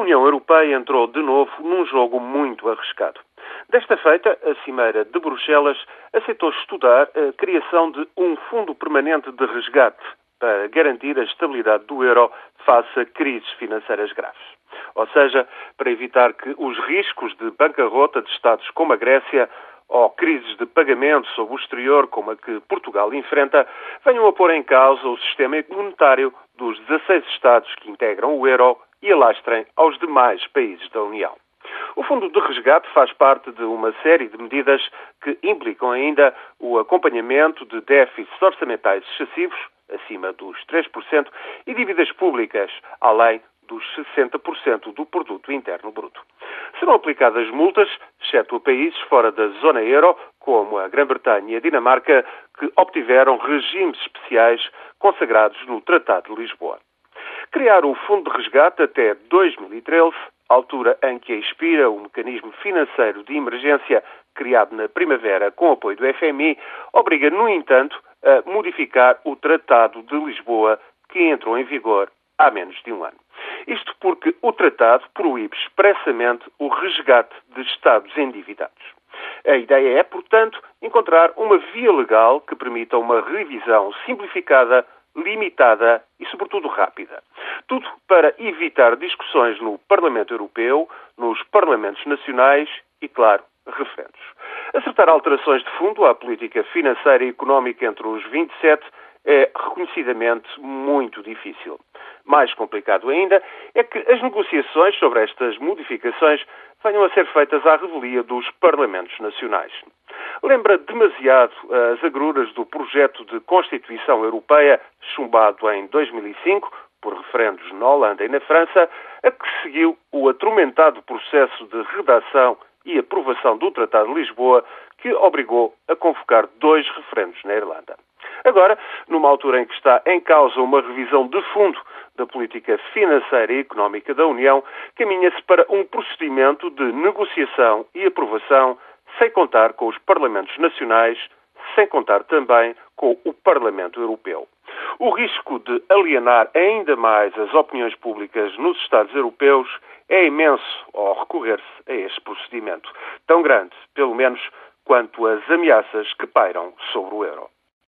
União Europeia entrou de novo num jogo muito arriscado. Desta feita, a Cimeira de Bruxelas aceitou estudar a criação de um fundo permanente de resgate para garantir a estabilidade do euro face a crises financeiras graves. Ou seja, para evitar que os riscos de bancarrota de Estados como a Grécia ou crises de pagamento sob o exterior, como a que Portugal enfrenta, venham a pôr em causa o sistema monetário dos 16 Estados que integram o euro e alastrem aos demais países da União. O Fundo de Resgate faz parte de uma série de medidas que implicam ainda o acompanhamento de déficits orçamentais excessivos, acima dos 3%, e dívidas públicas, além dos 60% do produto interno bruto. Serão aplicadas multas, exceto a países fora da zona euro, como a Grã-Bretanha e a Dinamarca, que obtiveram regimes especiais consagrados no Tratado de Lisboa. Criar o Fundo de Resgate até 2013, altura em que expira o mecanismo financeiro de emergência criado na primavera com apoio do FMI, obriga, no entanto, a modificar o Tratado de Lisboa, que entrou em vigor há menos de um ano. Isto porque o tratado proíbe expressamente o resgate de Estados endividados. A ideia é, portanto, encontrar uma via legal que permita uma revisão simplificada, limitada e, sobretudo, rápida. Tudo para evitar discussões no Parlamento Europeu, nos Parlamentos Nacionais e, claro, referendos. Acertar alterações de fundo à política financeira e económica entre os 27 é reconhecidamente muito difícil. Mais complicado ainda é que as negociações sobre estas modificações venham a ser feitas à revelia dos Parlamentos Nacionais. Lembra demasiado as agruras do projeto de Constituição Europeia, chumbado em 2005, por referendos na Holanda e na França, a que seguiu o atormentado processo de redação e aprovação do Tratado de Lisboa, que obrigou a convocar dois referendos na Irlanda. Agora, numa altura em que está em causa uma revisão de fundo da política financeira e económica da União, caminha-se para um procedimento de negociação e aprovação sem contar com os Parlamentos Nacionais, sem contar também com o Parlamento Europeu. O risco de alienar ainda mais as opiniões públicas nos Estados europeus é imenso ao recorrer-se a este procedimento, tão grande, pelo menos, quanto as ameaças que pairam sobre o euro.